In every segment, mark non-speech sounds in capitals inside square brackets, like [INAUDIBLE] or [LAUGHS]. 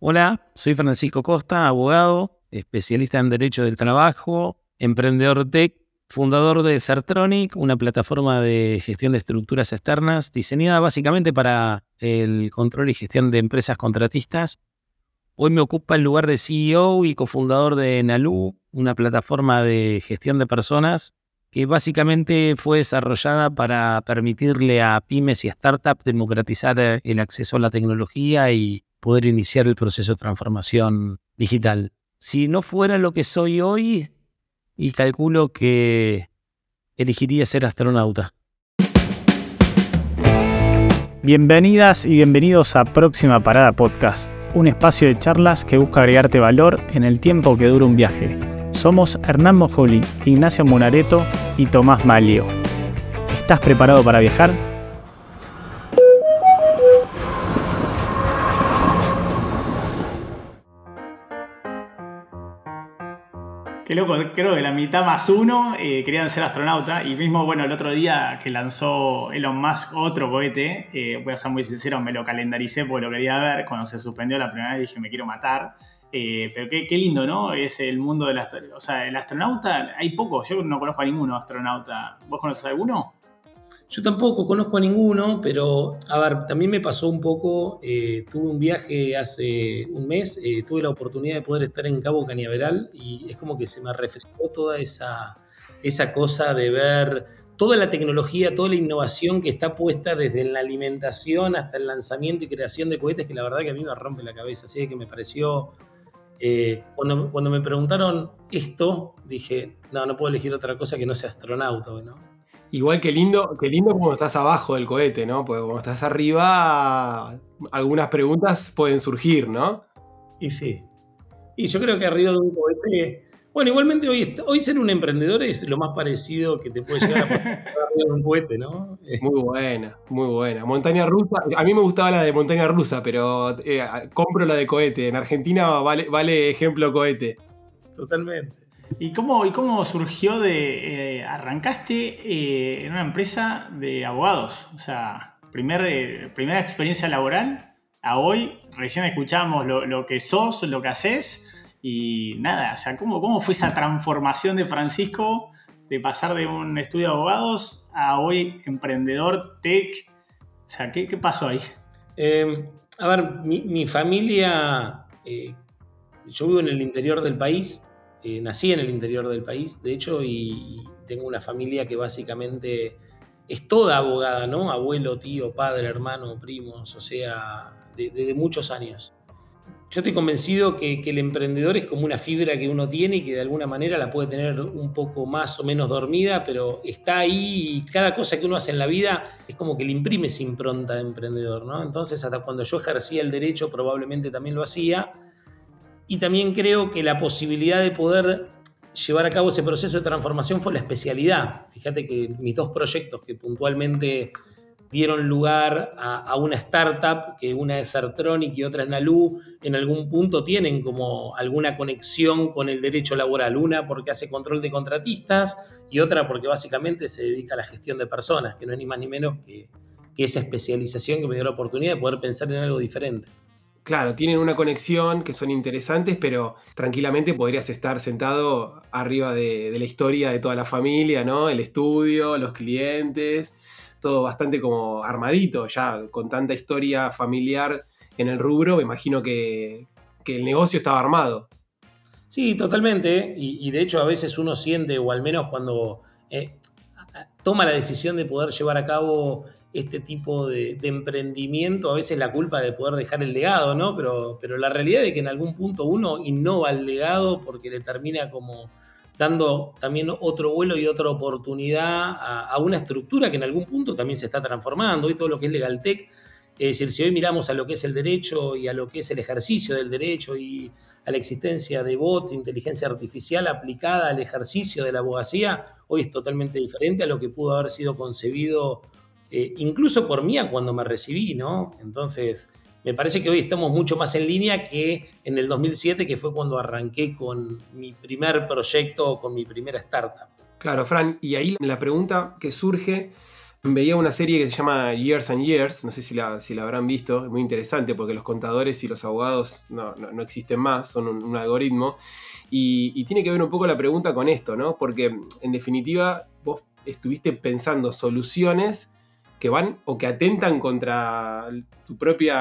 Hola, soy Francisco Costa, abogado, especialista en Derecho del Trabajo, emprendedor tech, fundador de Certronic, una plataforma de gestión de estructuras externas diseñada básicamente para el control y gestión de empresas contratistas. Hoy me ocupa el lugar de CEO y cofundador de Nalu, una plataforma de gestión de personas que básicamente fue desarrollada para permitirle a pymes y startups democratizar el acceso a la tecnología y poder iniciar el proceso de transformación digital. Si no fuera lo que soy hoy, y calculo que elegiría ser astronauta. Bienvenidas y bienvenidos a Próxima Parada Podcast, un espacio de charlas que busca agregarte valor en el tiempo que dura un viaje. Somos Hernán Mojoli, Ignacio Munareto y Tomás Malio. ¿Estás preparado para viajar? Qué loco, creo que la mitad más uno eh, querían ser astronauta. Y mismo, bueno, el otro día que lanzó Elon Musk otro cohete, eh, voy a ser muy sincero, me lo calendaricé porque lo quería ver, cuando se suspendió la primera vez dije me quiero matar, eh, pero qué, qué, lindo, ¿no? Es el mundo del astronauta, o sea, el astronauta, hay pocos, yo no conozco a ninguno astronauta, ¿vos conoces alguno? Yo tampoco conozco a ninguno, pero a ver, también me pasó un poco, eh, tuve un viaje hace un mes, eh, tuve la oportunidad de poder estar en Cabo Cañaveral y es como que se me refrescó toda esa, esa cosa de ver toda la tecnología, toda la innovación que está puesta desde la alimentación hasta el lanzamiento y creación de cohetes, que la verdad que a mí me rompe la cabeza, así que me pareció... Eh, cuando, cuando me preguntaron esto, dije, no, no puedo elegir otra cosa que no sea astronauta, ¿no? Igual que lindo, que lindo como estás abajo del cohete, ¿no? Porque como estás arriba, algunas preguntas pueden surgir, ¿no? Y sí. Y yo creo que arriba de un cohete. Bueno, igualmente hoy, hoy ser un emprendedor es lo más parecido que te puede llegar a [LAUGHS] arriba de un cohete, ¿no? Muy buena, muy buena. Montaña rusa. A mí me gustaba la de montaña rusa, pero eh, compro la de cohete. En Argentina vale, vale ejemplo cohete. Totalmente. ¿Y cómo, y cómo surgió de... Eh, arrancaste eh, en una empresa de abogados? O sea, primer, eh, primera experiencia laboral a hoy, recién escuchamos lo, que sos, lo que haces y nada, o sea, ¿cómo, ¿cómo fue esa transformación de Francisco de pasar de un estudio de abogados a hoy emprendedor, tech? O sea, ¿qué, pasó ahí? a ver, mi familia, yo vivo en el interior del país, eh, nací en el interior del país, de hecho, y, tengo una familia que básicamente es toda abogada, ¿no? Abuelo, tío, padre, hermano, primos, o sea, desde muchos años. Yo estoy convencido que, el emprendedor es como una fibra que uno tiene y que de alguna manera la puede tener un poco más o menos dormida, pero está ahí y cada cosa que uno hace en la vida es como que le imprime esa impronta de emprendedor, ¿no? Entonces, hasta cuando yo ejercía el derecho probablemente también lo hacía y también creo que la posibilidad de poder llevar a cabo ese proceso de transformación fue la especialidad. Fíjate que mis dos proyectos que puntualmente dieron lugar a, una startup, que una es Certronic y otra es Nalu, en algún punto tienen como alguna conexión con el derecho laboral. Una porque hace control de contratistas y otra porque básicamente se dedica a la gestión de personas, que no es ni más ni menos que, que esa especialización que me dio la oportunidad de poder pensar en algo diferente. Claro, tienen una conexión que son interesantes, pero tranquilamente podrías estar sentado arriba de, la historia de toda la familia, ¿no? El estudio, los clientes, todo bastante como armadito, ya con tanta historia familiar en el rubro, me imagino que, el negocio estaba armado. Sí, totalmente. Y, de hecho a veces uno siente, o al menos cuando eh, toma la decisión de poder llevar a cabo este tipo de, emprendimiento, a veces la culpa de poder dejar el legado, ¿no? Pero, pero la realidad es que en algún punto uno innova el legado porque le termina como dando también otro vuelo y otra oportunidad a, una estructura que en algún punto también se está transformando. Y todo lo que es Legal Tech, es decir, si hoy miramos a lo que es el derecho y a lo que es el ejercicio del derecho y a la existencia de bots, inteligencia artificial aplicada al ejercicio de la abogacía, hoy es totalmente diferente a lo que pudo haber sido concebido eh, incluso por mí cuando me recibí, ¿no? Entonces, me parece que hoy estamos mucho más en línea que en el 2007, que fue cuando arranqué con mi primer proyecto, con mi primera startup. Claro, Fran, y ahí la pregunta que surge, veía una serie que se llama Years and Years, no sé si la, si la habrán visto, es muy interesante porque los contadores y los abogados no, existen más, son un, algoritmo. Y, tiene que ver un poco la pregunta con esto, ¿no? Porque en definitiva vos estuviste pensando soluciones que van o que atentan contra tu propio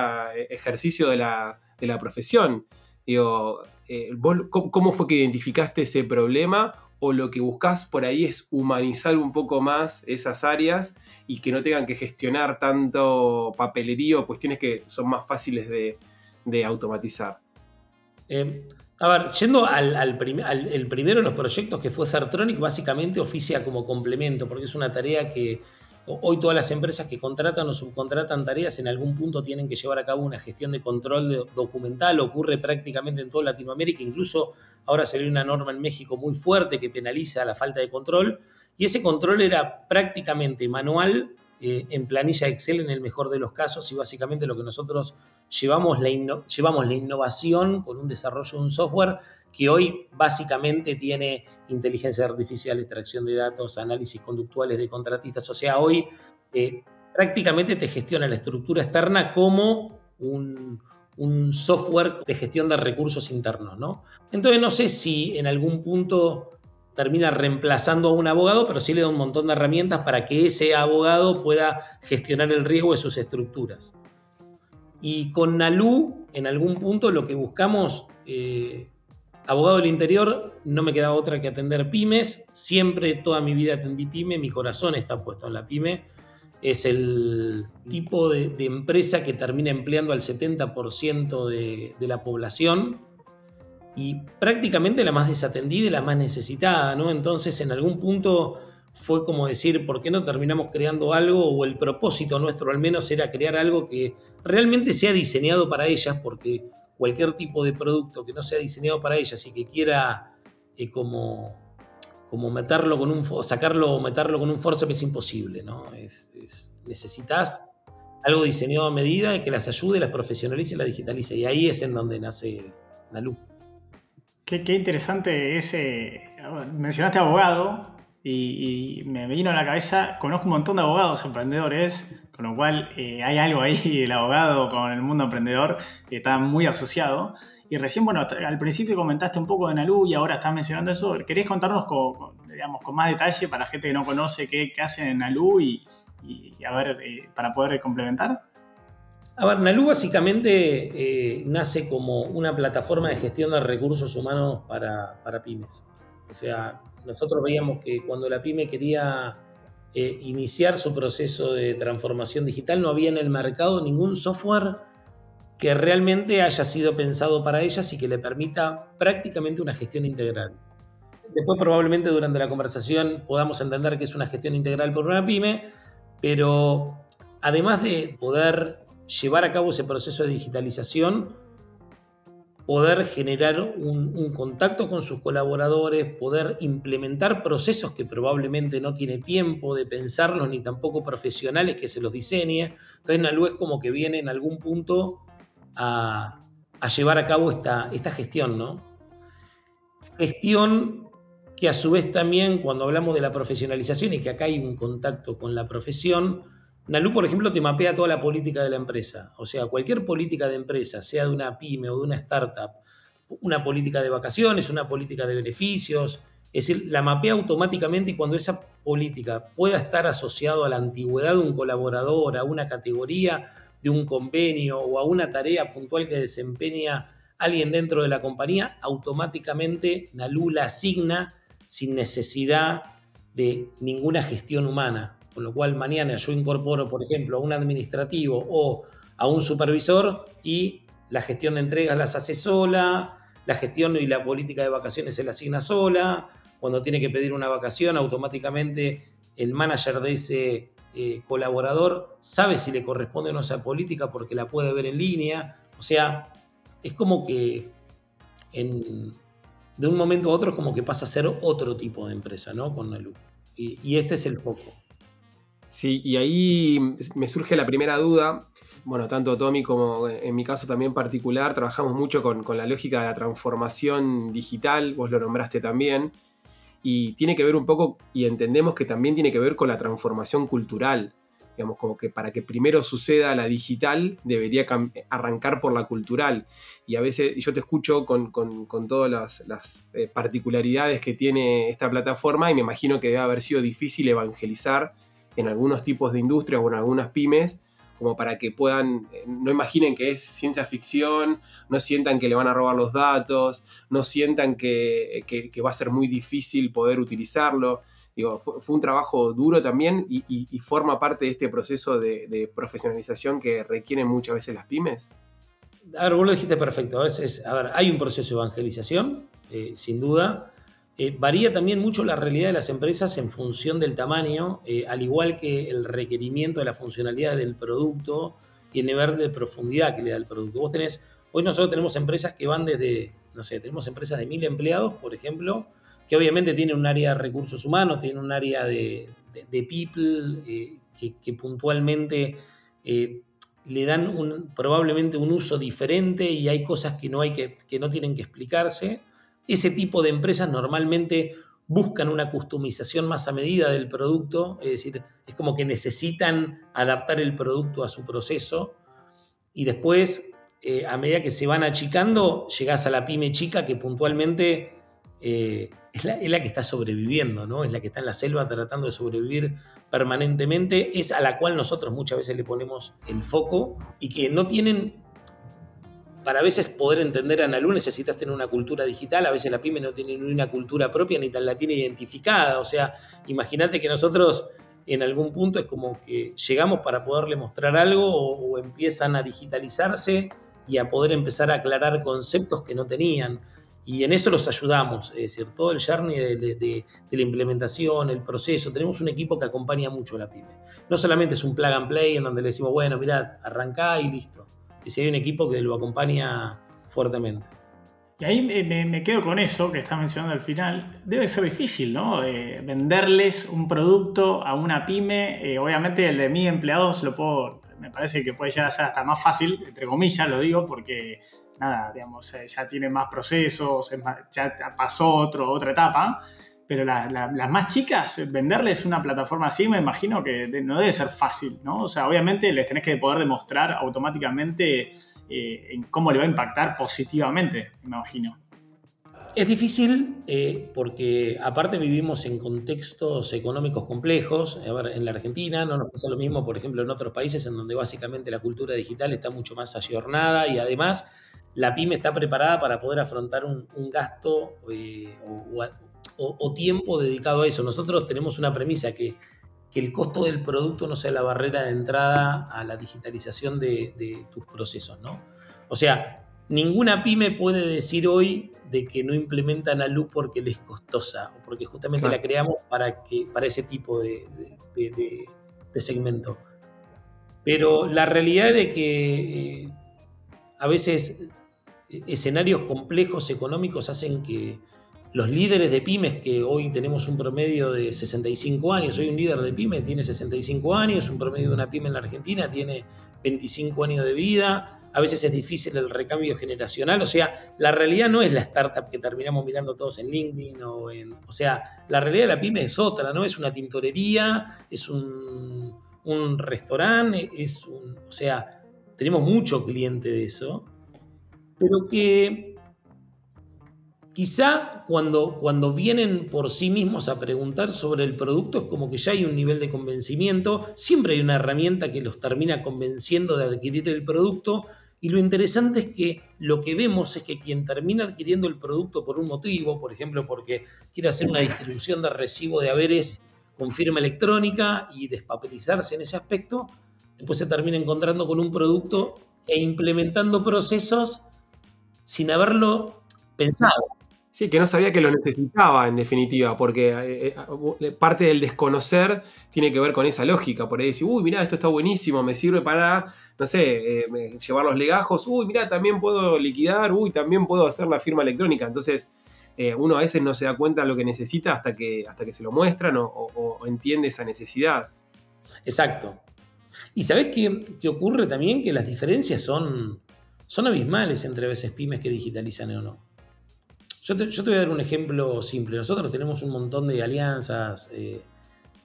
ejercicio de la, profesión. Digo, eh, ¿cómo fue que identificaste ese problema? ¿O lo que buscas por ahí es humanizar un poco más esas áreas y que no tengan que gestionar tanto papelería o cuestiones que son más fáciles de, automatizar? Eh, a ver, yendo al, el primero de los proyectos que fue Certronic, básicamente oficia como complemento, porque es una tarea que hoy todas las empresas que contratan o subcontratan tareas en algún punto tienen que llevar a cabo una gestión de control documental, ocurre prácticamente en toda Latinoamérica, incluso ahora salió una norma en México muy fuerte que penaliza la falta de control, y ese control era prácticamente manual eh, en planilla Excel en el mejor de los casos y básicamente lo que nosotros llevamos la, llevamos la innovación con un desarrollo de un software que hoy básicamente tiene inteligencia artificial, extracción de datos, análisis conductuales de contratistas, o sea, hoy eh, prácticamente te gestiona la estructura externa como un, un software de gestión de recursos internos, ¿no? Entonces no sé si en algún punto termina reemplazando a un abogado, pero sí le da un montón de herramientas para que ese abogado pueda gestionar el riesgo de sus estructuras. Y con Nalu, en algún punto, lo que buscamos, eh, abogado del interior, no me quedaba otra que atender pymes. Siempre, toda mi vida atendí pyme, mi corazón está puesto en la pyme. Es el tipo de, empresa que termina empleando al 70% de, de la población y prácticamente la más desatendida y la más necesitada, ¿no? Entonces, en algún punto fue como decir, ¿por qué no terminamos creando algo? O el propósito nuestro al menos era crear algo que realmente sea diseñado para ellas, porque cualquier tipo de producto que no sea diseñado para ellas y que quiera eh, como, como meterlo con un, sacarlo o meterlo con un forceps es imposible, ¿no? Es, necesitas algo diseñado a medida que las ayude, las profesionalice y las digitalice. Y ahí es en donde nace Nalu. Qué, interesante ese. Mencionaste abogado y, me vino a la cabeza. Conozco un montón de abogados emprendedores, con lo cual eh, hay algo ahí, [LAUGHS] el abogado con el mundo emprendedor, que está muy asociado. Y recién, bueno, al principio comentaste un poco de Nalu y ahora estás mencionando eso. ¿Querés contarnos con, digamos, con más detalle para gente que no conoce qué, qué hacen en Nalu y, a ver, eh, para poder complementar? A ver, Nalu básicamente eh, nace como una plataforma de gestión de recursos humanos para, pymes. O sea, nosotros veíamos que cuando la pyme quería eh, iniciar su proceso de transformación digital, no había en el mercado ningún software que realmente haya sido pensado para ellas y que le permita prácticamente una gestión integral. Después probablemente durante la conversación podamos entender que es una gestión integral por una pyme, pero además de poder llevar a cabo ese proceso de digitalización, poder generar un, contacto con sus colaboradores, poder implementar procesos que probablemente no tiene tiempo de pensarlos ni tampoco profesionales que se los diseñe. Entonces Nalu es como que viene en algún punto a, llevar a cabo esta, esta gestión, ¿no? Gestión que a su vez también cuando hablamos de la profesionalización y que acá hay un contacto con la profesión, Nalu, por ejemplo, te mapea toda la política de la empresa. O sea, cualquier política de empresa, sea de una pyme o de una startup, una política de vacaciones, una política de beneficios, es decir, la mapea automáticamente y cuando esa política pueda estar asociada a la antigüedad de un colaborador, a una categoría de un convenio o a una tarea puntual que desempeña alguien dentro de la compañía, automáticamente Nalu la asigna sin necesidad de ninguna gestión humana. Con lo cual mañana yo incorporo, por ejemplo, a un administrativo o a un supervisor y la gestión de entregas las hace sola, la gestión y la política de vacaciones se la asigna sola, cuando tiene que pedir una vacación automáticamente el manager de ese eh, colaborador sabe si le corresponde o no esa política porque la puede ver en línea. O sea, es como que de un momento a otro es como que pasa a ser otro tipo de empresa, ¿no? Con Nalu. Y, y este es el foco. Sí, y ahí me surge la primera duda. Bueno, tanto Tommy como en mi caso también particular, trabajamos mucho con, la lógica de la transformación digital, vos lo nombraste también. y tiene que ver un poco, y entendemos que también tiene que ver con la transformación cultural. Digamos, como que para que primero suceda la digital, debería arrancar por la cultural. Y a veces yo te escucho con, todas las, eh, particularidades que tiene esta plataforma y me imagino que debe haber sido difícil evangelizar en algunos tipos de industrias o en algunas pymes como para que puedan, eh, no imaginen que es ciencia ficción, no sientan que le van a robar los datos, no sientan que, va a ser muy difícil poder utilizarlo. Fue, un trabajo duro también y, forma parte de este proceso de, profesionalización que requieren muchas veces las pymes. A ver, vos lo dijiste perfecto. A ver, hay un proceso de evangelización, eh, sin duda. Eh, varía también mucho la realidad de las empresas en función del tamaño, eh, al igual que el requerimiento de la funcionalidad del producto y el nivel de profundidad que le da el producto. Vos tenés, hoy nosotros tenemos empresas que van desde, no sé, tenemos empresas de mil empleados, por ejemplo, que obviamente tienen un área de recursos humanos, tienen un área de, people, eh, que, puntualmente le dan probablemente un uso diferente y hay cosas que no, hay que, que no tienen que explicarse ese tipo de empresas normalmente buscan una customización más a medida del producto, es decir, es como que necesitan adaptar el producto a su proceso y después, eh, a medida que se van achicando, llegas a la pyme chica que puntualmente eh, es, la, que está sobreviviendo, ¿no? es la que está en la selva tratando de sobrevivir permanentemente, es a la cual nosotros muchas veces le ponemos el foco y que no tienen para a veces poder entender a Analu necesitas tener una cultura digital, a veces la pyme no tiene ni una cultura propia ni tan la tiene identificada, o sea, imagínate que nosotros en algún punto es como que llegamos para poderle mostrar algo o, empiezan a digitalizarse y a poder empezar a aclarar conceptos que no tenían. Y en eso los ayudamos, es decir, todo el journey de, la implementación, el proceso. Tenemos un equipo que acompaña mucho a la pyme. No solamente es un plug and play en donde le decimos, bueno, mirad, arrancá y listo y si hay un equipo que lo acompaña fuertemente. Y ahí me, quedo con eso que estás mencionando al final. Debe ser difícil, ¿no? Eh, venderles un producto a una pyme. Eh, obviamente el de mis empleados lo puedo, me parece que puede llegar a ser hasta más fácil, entre comillas lo digo, porque nada, digamos, eh, ya tiene más procesos, ya pasó otro, otra etapa. Pero las más chicas, venderles una plataforma así, me imagino que no debe ser fácil, ¿no? O sea, obviamente les tenés que poder demostrar automáticamente eh, en cómo le va a impactar positivamente, me imagino. Es difícil eh, porque aparte vivimos en contextos económicos complejos. A ver, en la Argentina no nos pasa lo mismo, por ejemplo, en otros países en donde básicamente la cultura digital está mucho más ayornada y además la pyme está preparada para poder afrontar un, gasto eh, o, tiempo dedicado a eso. Nosotros tenemos una premisa que, el costo del producto no sea la barrera de entrada a la digitalización de, tus procesos, ¿no? O sea, ninguna pyme puede decir hoy de que no implementan a luz porque les es costosa o porque justamente la creamos para, que, para ese tipo de, segmento. Pero la realidad es que eh, a veces eh, escenarios complejos económicos hacen que, los líderes de pymes, que hoy tenemos un promedio de 65 años, hoy un líder de pyme tiene 65 años, un promedio de una pyme en la Argentina tiene 25 años de vida, a veces es difícil el recambio generacional, o sea, la realidad no es la startup que terminamos mirando todos en LinkedIn o en... O sea, la realidad de la pyme es otra, ¿no? Es una tintorería, es un, un restaurante, es un... O sea, tenemos mucho cliente de eso, pero que Quizá cuando, cuando vienen por sí mismos a preguntar sobre el producto es como que ya hay un nivel de convencimiento, siempre hay una herramienta que los termina convenciendo de adquirir el producto y lo interesante es que lo que vemos es que quien termina adquiriendo el producto por un motivo, por ejemplo porque quiere hacer una distribución de recibo de haberes con firma electrónica y despapelizarse en ese aspecto, después se termina encontrando con un producto e implementando procesos sin haberlo pensado. Sí, que no sabía que lo necesitaba en definitiva, porque eh, eh, parte del desconocer tiene que ver con esa lógica. Por ahí decir, uy, mira, esto está buenísimo, me sirve para, no sé, eh, llevar los legajos, uy, mira, también puedo liquidar, uy, también puedo hacer la firma electrónica. Entonces, uno a veces no se da cuenta de lo que necesita hasta que, hasta que se lo muestran o, entiende esa necesidad. Exacto. ¿Y sabes qué, qué, ocurre también? Que las diferencias son, son abismales entre veces pymes que digitalizan o no. Yo te, voy a dar un ejemplo simple. Nosotros tenemos un montón de alianzas, eh,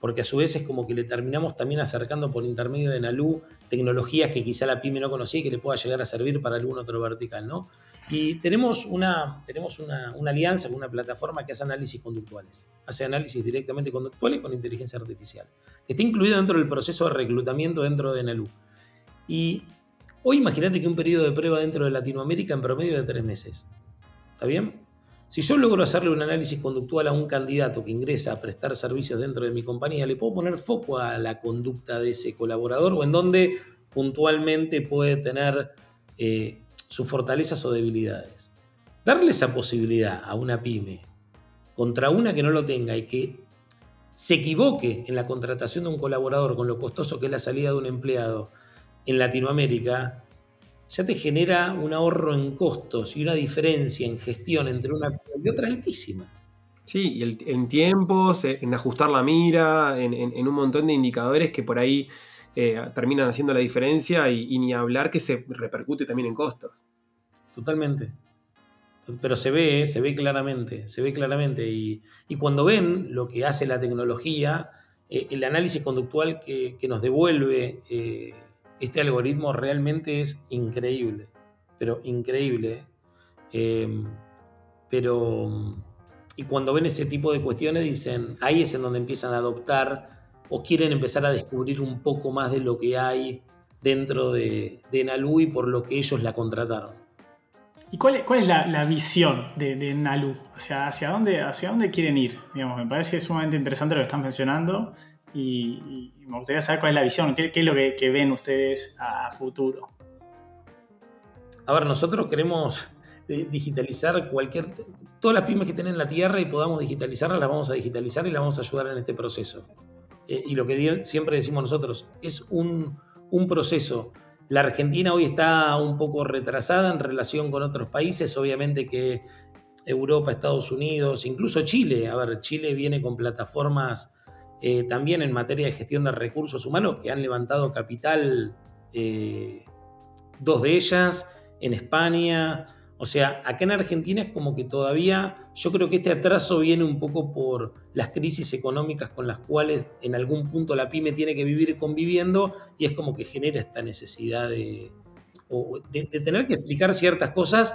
porque a su vez es como que le terminamos también acercando por intermedio de Nalu tecnologías que quizá la pyme no conocía y que le pueda llegar a servir para algún otro vertical, ¿no? Y tenemos una, tenemos una, alianza con una plataforma que hace análisis conductuales. Hace análisis directamente conductuales con inteligencia artificial, que está incluido dentro del proceso de reclutamiento dentro de Nalu. Y hoy imagínate que un periodo de prueba dentro de Latinoamérica en promedio de tres meses. ¿Está bien? Si yo logro hacerle un análisis conductual a un candidato que ingresa a prestar servicios dentro de mi compañía, le puedo poner foco a la conducta de ese colaborador o en donde puntualmente puede tener eh, sus fortalezas o debilidades. Darle esa posibilidad a una pyme contra una que no lo tenga y que se equivoque en la contratación de un colaborador con lo costoso que es la salida de un empleado en Latinoamérica, ya te genera un ahorro en costos y una diferencia en gestión entre una y otra altísima. Sí, y el, en tiempos, en ajustar la mira, en, un montón de indicadores que por ahí eh, terminan haciendo la diferencia y, ni hablar que se repercute también en costos. Totalmente. Pero se ve, se ve claramente, se ve claramente. Y, cuando ven lo que hace la tecnología, eh, el análisis conductual que, nos devuelve eh, este algoritmo realmente es increíble, pero increíble. Em, pero, y cuando ven ese tipo de cuestiones, dicen, ahí es en donde empiezan a adoptar o quieren empezar a descubrir un poco más de lo que hay dentro de, Nalu y por lo que ellos la contrataron. ¿Y cuál es, la, visión de, de Nalu? ¿Hacia, hacia, dónde, ¿Hacia dónde quieren ir? Me parece sumamente interesante lo que están mencionando y, me gustaría saber cuál es la visión, qué, es lo que, ven ustedes a, futuro. A ver, nosotros queremos eh, digitalizar cualquier, todas las pymes que estén en la tierra y podamos digitalizarlas, las vamos a digitalizar y las vamos a ayudar en este proceso. Eh, y lo que siempre decimos nosotros, es un, un proceso. La Argentina hoy está un poco retrasada en relación con otros países, obviamente que Europa, Estados Unidos, incluso Chile, a ver, Chile viene con plataformas eh, también en materia de gestión de recursos humanos, que han levantado capital, eh, dos de ellas, en España. O sea, acá en Argentina es como que todavía, yo creo que este atraso viene un poco por las crisis económicas con las cuales en algún punto la pyme tiene que vivir conviviendo y es como que genera esta necesidad de, tener que explicar ciertas cosas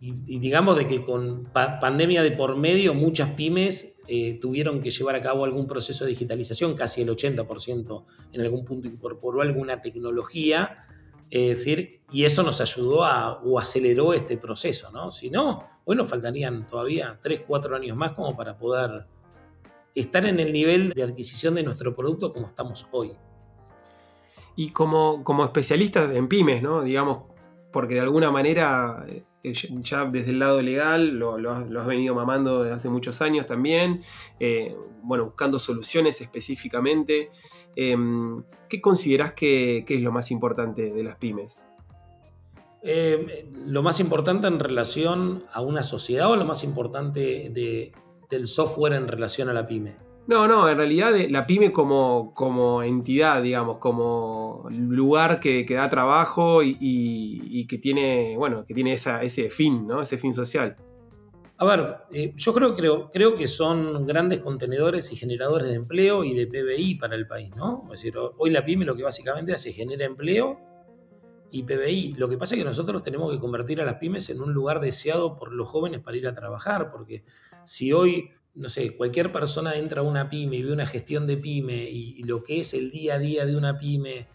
y, digamos de que con pandemia de por medio muchas pymes eh, tuvieron que llevar a cabo algún proceso de digitalización, casi el 80% en algún punto incorporó alguna tecnología, decir, y eso nos ayudó a, o aceleró este proceso, ¿no? Si no, nos faltarían todavía 3, 4 años más como para poder estar en el nivel de adquisición de nuestro producto como estamos hoy. Y como, como especialistas en pymes, ¿no? Digamos, porque de alguna manera ya desde el lado legal lo, has, venido mamando desde hace muchos años también, eh, bueno, buscando soluciones específicamente. Em, ¿Qué considerás que, es lo más importante de las pymes? Eh, lo más importante en relación a una sociedad o lo más importante del software en relación a la pyme? No, no, en realidad eh, la pyme como, como entidad, digamos, como lugar que, da trabajo y, que tiene, bueno, que tiene ese fin, ¿no? Ese fin social. A ver, eh, yo creo, creo, creo que son grandes contenedores y generadores de empleo y de PBI para el país, ¿no? Es decir, hoy la pyme lo que básicamente hace es genera empleo y PBI. Lo que pasa es que nosotros tenemos que convertir a las pymes en un lugar deseado por los jóvenes para ir a trabajar, porque si hoy no sé, cualquier persona entra a una pyme y ve una gestión de pyme y, lo que es el día a día de una pyme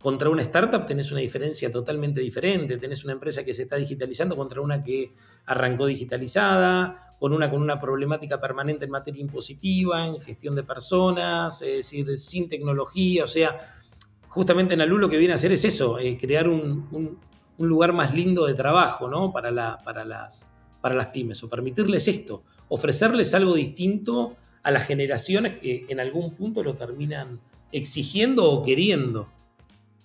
contra una startup, tenés una diferencia totalmente diferente. Tenés una empresa que se está digitalizando contra una que arrancó digitalizada, con una con una problemática permanente en materia impositiva, en gestión de personas, es decir, sin tecnología. O sea, justamente en Alu lo que viene a hacer es eso, crear un, lugar más lindo de trabajo ¿no? para, para las para las pymes o permitirles esto, ofrecerles algo distinto a las generaciones que en algún punto lo terminan exigiendo o queriendo.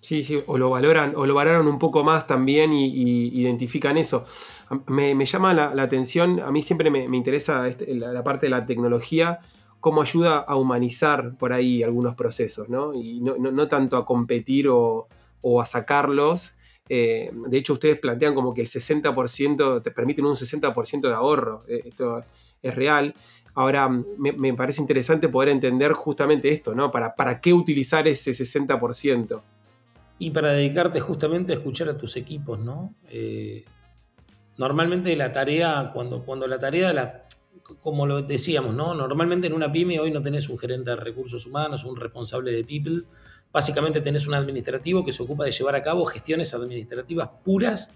Sí, sí, o lo valoran, o lo valoran un poco más también y, identifican eso. Me, llama la, atención, a mí siempre me, interesa este, la, parte de la tecnología, cómo ayuda a humanizar por ahí algunos procesos, ¿no? Y no, tanto a competir o, o a sacarlos, Eh, de hecho, ustedes plantean como que el 60%, te permiten un 60% de ahorro. Eh, esto es real. Ahora, me, parece interesante poder entender justamente esto, ¿no? ¿Para, para qué utilizar ese 60%? Y para dedicarte justamente a escuchar a tus equipos, ¿no? Eh, normalmente la tarea, cuando, cuando la tarea, la, como lo decíamos, ¿no? Normalmente en una pyme hoy no tenés un gerente de recursos humanos, un responsable de people. Básicamente tenés un administrativo que se ocupa de llevar a cabo gestiones administrativas puras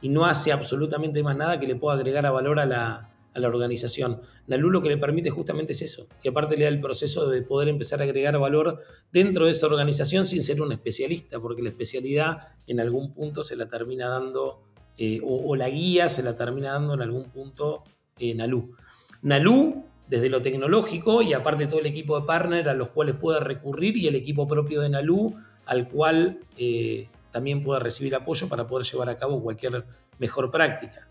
y no hace absolutamente más nada que le pueda agregar a valor a la, a la organización. Nalu lo que le permite justamente es eso. Y aparte le da el proceso de poder empezar a agregar valor dentro de esa organización sin ser un especialista, porque la especialidad en algún punto se la termina dando, eh, o, la guía se la termina dando en algún punto eh, Nalu. Nalu, desde lo tecnológico y aparte todo el equipo de partner a los cuales puede recurrir y el equipo propio de Nalu al cual eh, también puede recibir apoyo para poder llevar a cabo cualquier mejor práctica.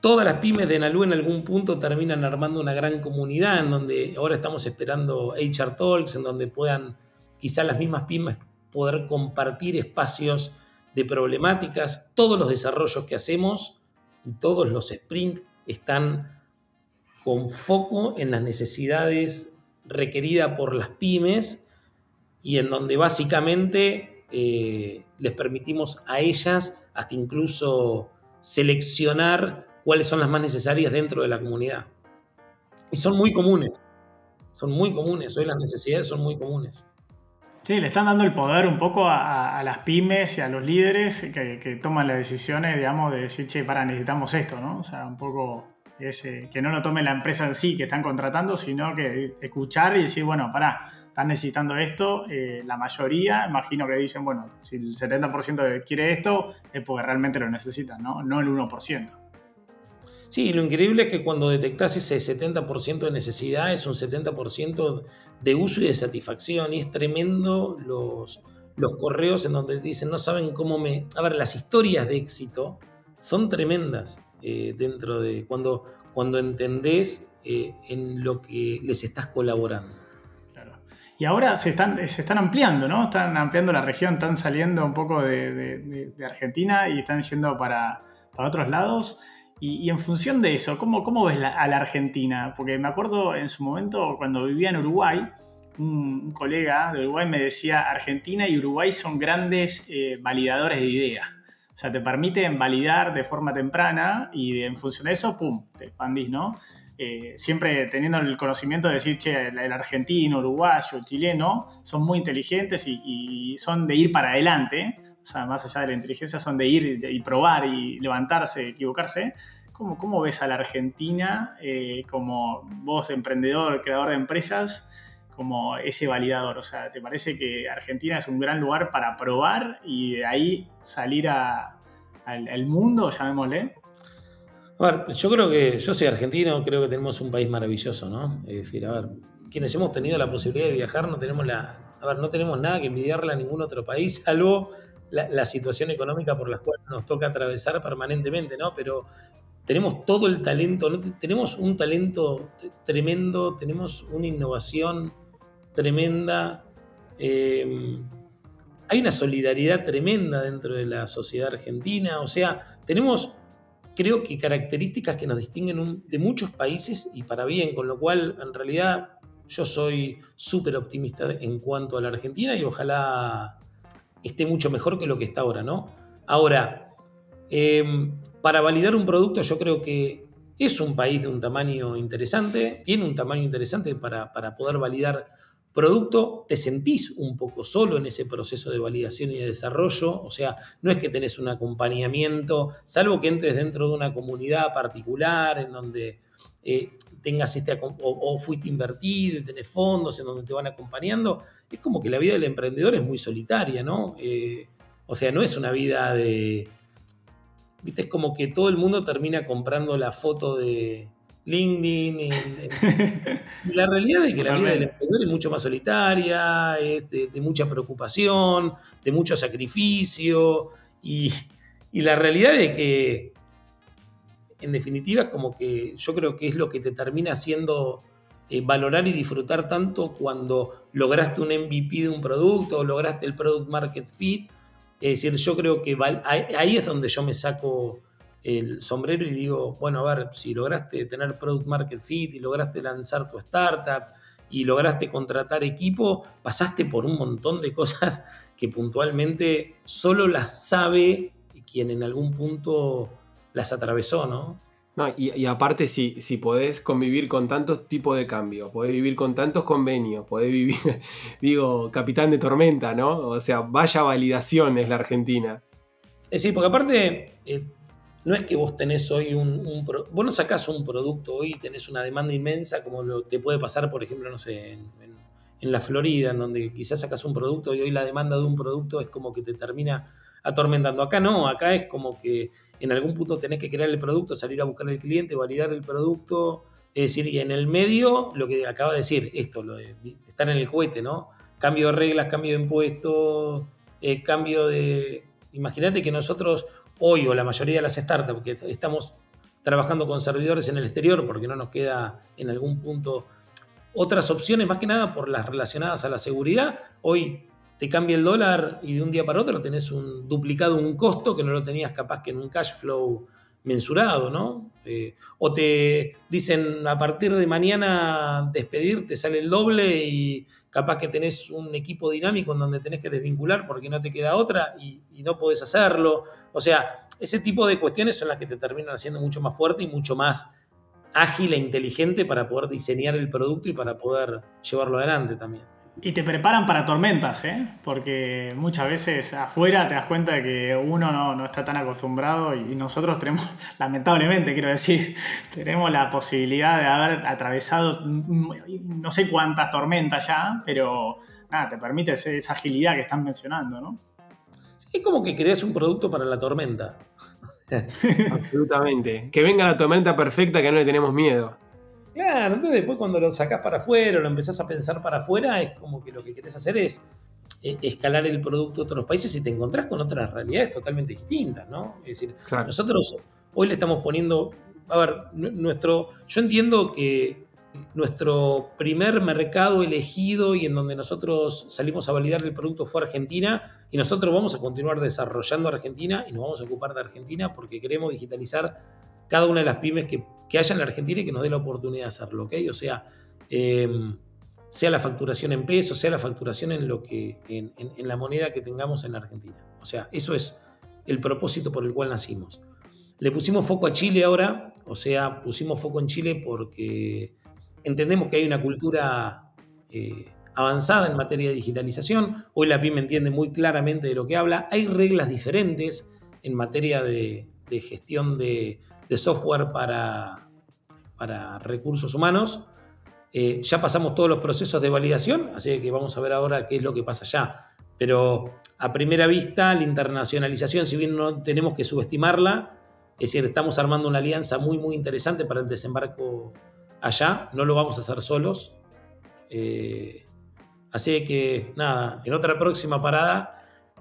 Todas las pymes de Nalu en algún punto terminan armando una gran comunidad en donde ahora estamos esperando HR Talks, en donde puedan quizás las mismas pymes poder compartir espacios de problemáticas. Todos los desarrollos que hacemos y todos los sprints están con foco en las necesidades requeridas por las pymes y en donde básicamente eh, les permitimos a ellas hasta incluso seleccionar cuáles son las más necesarias dentro de la comunidad. Y son muy comunes, son muy comunes, hoy las necesidades son muy comunes. Sí, le están dando el poder un poco a, las pymes y a los líderes que, toman las decisiones, digamos, de decir, che, para, necesitamos esto, ¿no? O sea, un poco ese, que no lo tome la empresa en sí que están contratando, sino que escuchar y decir, bueno, para, están necesitando esto, eh, la mayoría, imagino que dicen, bueno, si el 70% quiere esto, es porque realmente lo necesitan, ¿no? No el 1%. Sí, lo increíble es que cuando detectas ese 70% de necesidad es un 70% de uso y de satisfacción. Y es tremendo los, los correos en donde dicen, no saben cómo me... A ver, las historias de éxito son tremendas eh, dentro de cuando, cuando entendés eh, en lo que les estás colaborando. Claro. Y ahora se están, se están ampliando, ¿no? Están ampliando la región, están saliendo un poco de, Argentina y están yendo para, para otros lados. Y, en función de eso, ¿cómo, cómo ves a la Argentina? Porque me acuerdo en su momento, cuando vivía en Uruguay, un, colega de Uruguay me decía, Argentina y Uruguay son grandes eh, validadores de ideas. O sea, te permiten validar de forma temprana y en función de eso, ¡pum!, te expandís, ¿no? Eh, siempre teniendo el conocimiento de decir, che, el, argentino, uruguayo, el chileno, son muy inteligentes y, y son de ir para adelante más allá de la inteligencia, son de ir y probar y levantarse, equivocarse. ¿Cómo, cómo ves a la Argentina eh, como vos, emprendedor, creador de empresas, como ese validador? O sea, ¿te parece que Argentina es un gran lugar para probar y de ahí salir al, al mundo, llamémosle? A ver, yo creo que yo soy argentino, creo que tenemos un país maravilloso, ¿no? Es decir, a ver, quienes hemos tenido la posibilidad de viajar no tenemos la, a ver, no tenemos nada que envidiarle a ningún otro país, salvo la, situación económica por la cual nos toca atravesar permanentemente, ¿no? Pero tenemos todo el talento, tenemos un talento tremendo, tenemos una innovación tremenda, em, hay una solidaridad tremenda dentro de la sociedad argentina, o sea, tenemos creo que características que nos distinguen de muchos países y para bien, con lo cual en realidad yo soy súper optimista en cuanto a la Argentina y ojalá esté mucho mejor que lo que está ahora, ¿no? Ahora, em, para validar un producto yo creo que es un país de un tamaño interesante, tiene un tamaño interesante para, poder validar producto, te sentís un poco solo en ese proceso de validación y de desarrollo, o sea, no es que tenés un acompañamiento, salvo que entres dentro de una comunidad particular en donde eh, tengas este, o, fuiste invertido y tenés fondos en donde te van acompañando, es como que la vida del emprendedor es muy solitaria, ¿no? Eh, o sea, no es una vida de... Viste, es como que todo el mundo termina comprando la foto de LinkedIn. y la realidad es que la vida del emprendedor es mucho más solitaria, es de, mucha preocupación, de mucho sacrificio. Y, y la realidad es que en definitiva, como que yo creo que es lo que te termina haciendo eh, valorar y disfrutar tanto cuando lograste un MVP de un producto o lograste el product market fit. Es decir, yo creo que ahí es donde yo me saco el sombrero y digo, bueno, a ver, si lograste tener product market fit y lograste lanzar tu startup y lograste contratar equipo, pasaste por un montón de cosas que puntualmente solo las sabe quien en algún punto las atravesó, ¿no? No, y, aparte, si, si podés convivir con tantos tipos de cambios, podés vivir con tantos convenios, podés vivir, [LAUGHS] digo, capitán de tormenta, ¿no? O sea, vaya validación es la Argentina. Es decir, porque aparte, eh, no es que vos tenés hoy un, vos no sacás un producto hoy y tenés una demanda inmensa como lo, te puede pasar, por ejemplo, no sé, en, en, la Florida, en donde quizás sacas un producto y hoy la demanda de un producto es como que te termina atormentando. Acá no, acá es como que en algún punto tenés que crear el producto, salir a buscar al cliente, validar el producto, es decir, y en el medio, lo que acaba de decir, esto, lo de estar en el cohete, ¿no? Cambio de reglas, cambio de impuestos, eh, cambio de... Imagínate que nosotros hoy o la mayoría de las startups, porque estamos trabajando con servidores en el exterior porque no nos queda en algún punto otras opciones, más que nada por las relacionadas a la seguridad. Hoy te cambia el dólar y de un día para otro tenés un duplicado un costo que no lo tenías capaz que en un cash flow mensurado, ¿no? Eh, o te dicen a partir de mañana despedir, te sale el doble y capaz que tenés un equipo dinámico en donde tenés que desvincular porque no te queda otra y, no podés hacerlo. O sea, ese tipo de cuestiones son las que te terminan haciendo mucho más fuerte y mucho más ágil e inteligente para poder diseñar el producto y para poder llevarlo adelante también. Y te preparan para tormentas, ¿eh? porque muchas veces afuera te das cuenta de que uno no, está tan acostumbrado y nosotros tenemos, [LAUGHS] lamentablemente quiero decir, [LAUGHS] tenemos la posibilidad de haber atravesado no sé cuántas tormentas ya, pero nada, te permite esa agilidad que están mencionando, ¿no? es como que creas un producto para la tormenta. [LAUGHS] Absolutamente. Que venga la tormenta perfecta que no le tenemos miedo. Claro, entonces después cuando lo sacás para afuera o lo empezás a pensar para afuera, es como que lo que querés hacer es eh, escalar el producto a otros países y te encontrás con otras realidades totalmente distintas, ¿no? Es decir, nosotros hoy le estamos poniendo, a ver, nuestro, yo entiendo que nuestro primer mercado elegido y en donde nosotros salimos a validar el producto fue Argentina y nosotros vamos a continuar desarrollando Argentina y nos vamos a ocupar de Argentina porque queremos digitalizar cada una de las pymes que, que haya en la Argentina y que nos dé la oportunidad de hacerlo, ¿ok? O sea, em, sea la facturación en pesos, sea la facturación en, lo que, en, la moneda que tengamos en la Argentina. O sea, eso es el propósito por el cual nacimos. Le pusimos foco a Chile ahora, o sea, pusimos foco en Chile porque entendemos que hay una cultura eh, avanzada en materia de digitalización. Hoy la pyme entiende muy claramente de lo que habla. Hay reglas diferentes en materia de gestión de, de software para, para recursos humanos. Eh, ya pasamos todos los procesos de validación, así que vamos a ver ahora qué es lo que pasa allá. Pero a primera vista, la internacionalización, si bien no tenemos que subestimarla, es decir, estamos armando una alianza muy, muy interesante para el desembarco allá, no lo vamos a hacer solos. Eh, así que, nada, en otra próxima parada,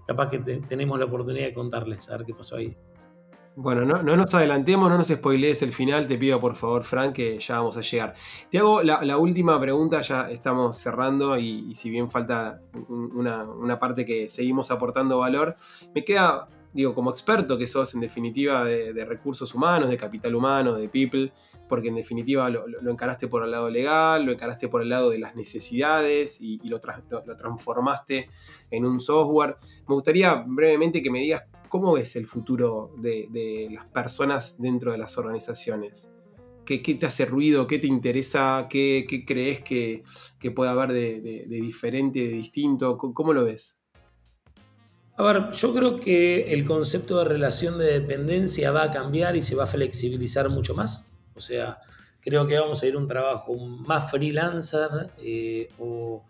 capaz que tenemos la oportunidad de contarles, a ver qué pasó ahí. Bueno, no, nos adelantemos, no nos spoilees el final, te pido por favor, Frank, que ya vamos a llegar. Te hago la, última pregunta, ya estamos cerrando y, si bien falta una, parte que seguimos aportando valor, me queda, digo, como experto que sos en definitiva de, recursos humanos, de capital humano, de people, porque en definitiva lo, encaraste por el lado legal, lo encaraste por el lado de las necesidades y, lo, lo transformaste en un software. Me gustaría brevemente que me digas ¿Cómo ves el futuro de, las personas dentro de las organizaciones? ¿Qué, te hace ruido? ¿Qué te interesa? ¿Qué, crees que, puede haber de, diferente, de distinto? ¿Cómo, lo ves? A ver, yo creo que el concepto de relación de dependencia va a cambiar y se va a flexibilizar mucho más. O sea, creo que vamos a ir a un trabajo más freelancer eh, o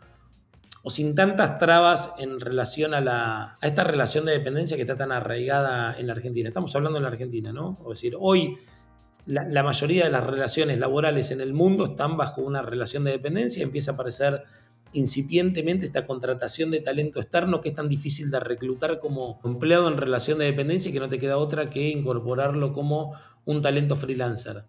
o sin tantas trabas en relación a, la, a esta relación de dependencia que está tan arraigada en la Argentina. Estamos hablando en la Argentina, ¿no? Es decir, hoy la, mayoría de las relaciones laborales en el mundo están bajo una relación de dependencia empieza a aparecer incipientemente esta contratación de talento externo que es tan difícil de reclutar como empleado en relación de dependencia y que no te queda otra que incorporarlo como un talento freelancer.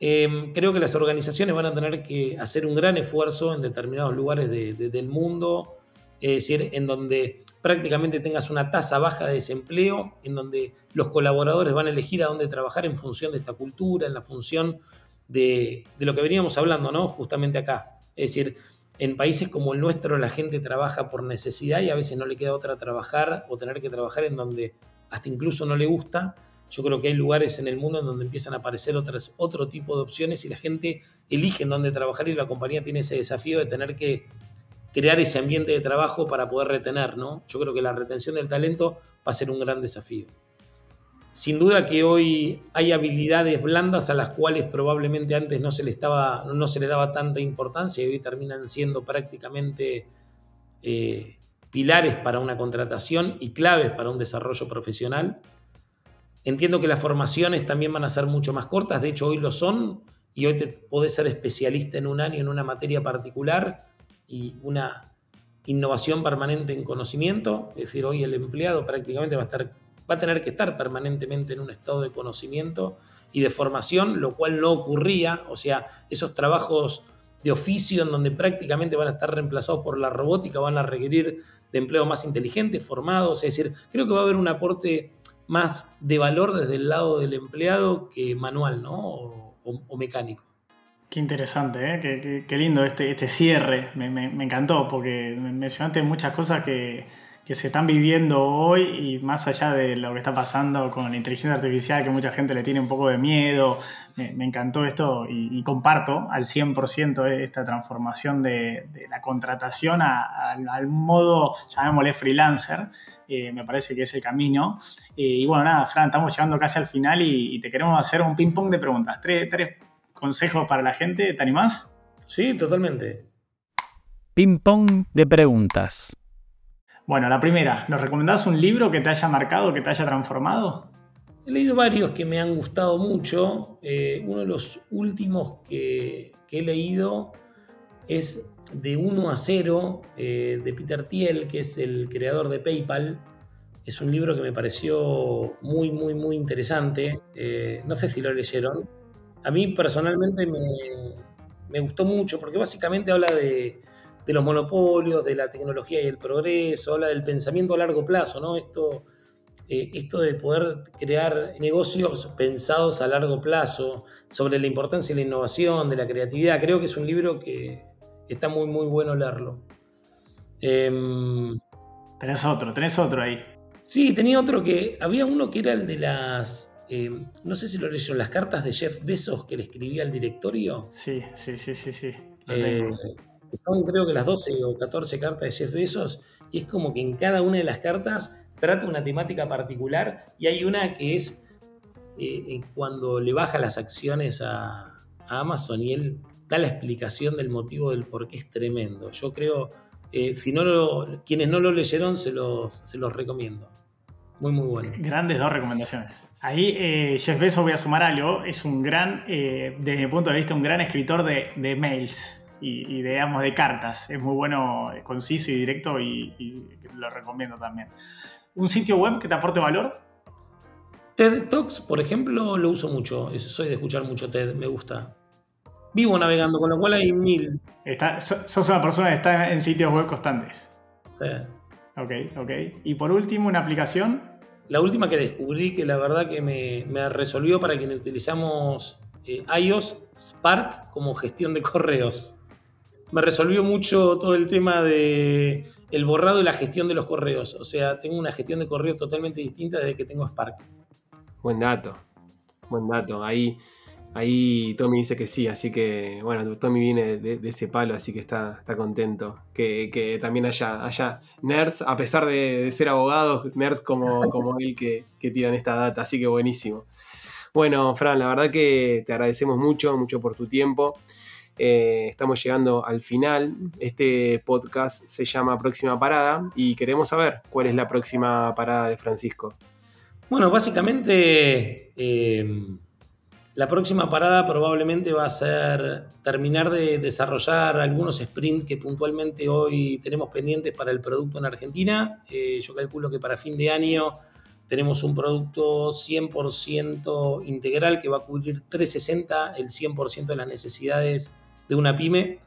Em, creo que las organizaciones van a tener que hacer un gran esfuerzo en determinados lugares del mundo es decir, en donde prácticamente tengas una tasa baja de desempleo, en donde los colaboradores van a elegir a dónde trabajar en función de esta cultura, en la función de, lo que veníamos hablando, ¿no? Justamente acá. Es decir, en países como el nuestro la gente trabaja por necesidad y a veces no le queda otra trabajar o tener que trabajar en donde hasta incluso no le gusta. Yo creo que hay lugares en el mundo en donde empiezan a aparecer otras, otro tipo de opciones y la gente elige en dónde trabajar y la compañía tiene ese desafío de tener que crear ese ambiente de trabajo para poder retener, ¿no? Yo creo que la retención del talento va a ser un gran desafío. Sin duda que hoy hay habilidades blandas a las cuales probablemente antes no se le, estaba, no se le daba tanta importancia y hoy terminan siendo prácticamente eh, pilares para una contratación y claves para un desarrollo profesional. Entiendo que las formaciones también van a ser mucho más cortas, de hecho hoy lo son, y hoy te podés ser especialista en un año en una materia particular y una innovación permanente en conocimiento, es decir, hoy el empleado prácticamente va a, estar, va a tener que estar permanentemente en un estado de conocimiento y de formación, lo cual no ocurría, o sea, esos trabajos de oficio en donde prácticamente van a estar reemplazados por la robótica, van a requerir de empleo más inteligentes, formados, es decir, creo que va a haber un aporte más de valor desde el lado del empleado que manual, ¿no? o mecánico. Qué interesante, ¿eh? qué, lindo este, este cierre, me, encantó, porque mencionaste muchas cosas que, se están viviendo hoy y más allá de lo que está pasando con la inteligencia artificial, que mucha gente le tiene un poco de miedo, me, encantó esto y, comparto al 100% esta transformación de, la contratación al modo, llamémosle freelancer, eh, me parece que es el camino. Eh, y bueno, nada, Fran, estamos llegando casi al final y, te queremos hacer un ping-pong de preguntas. Tres, tres consejos para la gente. ¿Te animás? Sí, totalmente. Ping pong de preguntas. Bueno, la primera, ¿nos recomendás un libro que te haya marcado, que te haya transformado? He leído varios que me han gustado mucho. Eh, uno de los últimos que, he leído es De 1 a 0 eh, de Peter Thiel, que es el creador de PayPal. Es un libro que me pareció muy, muy, muy interesante. Eh, no sé si lo leyeron. A mí personalmente me, gustó mucho porque básicamente habla de, los monopolios, de la tecnología y el progreso, habla del pensamiento a largo plazo, ¿no? Esto, eh, esto de poder crear negocios pensados a largo plazo, sobre la importancia de la innovación, de la creatividad. Creo que es un libro que está muy, muy bueno leerlo. Em, tenés otro, tenés otro ahí. Sí, tenía otro que. Había uno que era el de las eh, no sé si lo leyeron, las cartas de Jeff Bezos que le escribía al directorio. Sí, sí, sí, sí, sí. Eh, son creo que las 12 o 14 cartas de Jeff Bezos y es como que en cada una de las cartas trata una temática particular y hay una que es eh, cuando le baja las acciones a, Amazon y él da la explicación del motivo del por qué es tremendo. Yo creo, si no quienes no lo leyeron se los, se los recomiendo. Muy, muy bueno. Grandes dos recomendaciones. Ahí eh, Jeff Bezos, voy a sumar algo, es un gran, eh, desde mi punto de vista, un gran escritor de, mails y, de, digamos, de cartas. Es muy bueno, conciso y directo y, lo recomiendo también. ¿Un sitio web que te aporte valor? TED Talks, por ejemplo, lo uso mucho. Soy de escuchar mucho TED, me gusta. Vivo navegando, con lo cual hay mil. sos una persona que está en sitios web constantes. Sí. Ok, ok. Y por último, una aplicación la última que descubrí que la verdad que me, resolvió para quienes utilizamos eh, iOS, Spark como gestión de correos. Me resolvió mucho todo el tema de el borrado y la gestión de los correos. O sea, tengo una gestión de correos totalmente distinta desde que tengo Spark. Buen dato. Buen dato. Ahí Ahí Tommy dice que sí, así que bueno, Tommy viene de, ese palo, así que está, está contento. Que, también haya, haya nerds, a pesar de, ser abogados, nerds como, [LAUGHS] como él que, tiran esta data, así que buenísimo. Bueno, Fran, la verdad que te agradecemos mucho, mucho por tu tiempo. Eh, estamos llegando al final. Este podcast se llama Próxima Parada y queremos saber cuál es la próxima parada de Francisco. Bueno, básicamente... Eh, la próxima parada probablemente va a ser terminar de desarrollar algunos sprints que puntualmente hoy tenemos pendientes para el producto en Argentina. Eh, yo calculo que para fin de año tenemos un producto 100% integral que va a cubrir 360, el 100% de las necesidades de una pyme.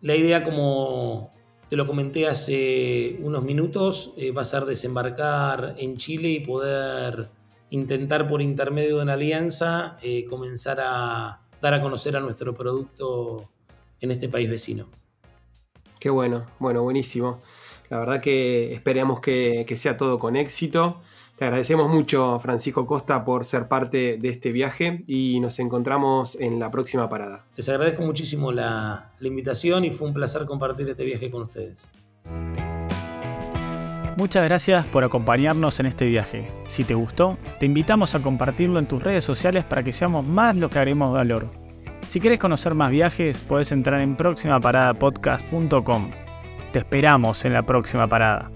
La idea, como, te lo comenté hace unos minutos, eh, va a ser desembarcar en Chile y poder intentar por intermedio de una alianza eh, comenzar a dar a conocer a nuestro producto en este país vecino. Qué bueno, bueno, buenísimo. La verdad que esperemos que, que sea todo con éxito. Te agradecemos mucho, Francisco Costa, por ser parte de este viaje y nos encontramos en la próxima parada. Les agradezco muchísimo la, la invitación y fue un placer compartir este viaje con ustedes. Muchas gracias por acompañarnos en este viaje. Si te gustó, te invitamos a compartirlo en tus redes sociales para que seamos más lo que haremos valor. Si quieres conocer más viajes, puedes entrar en próximaparadapodcast.com. Te esperamos en la próxima parada.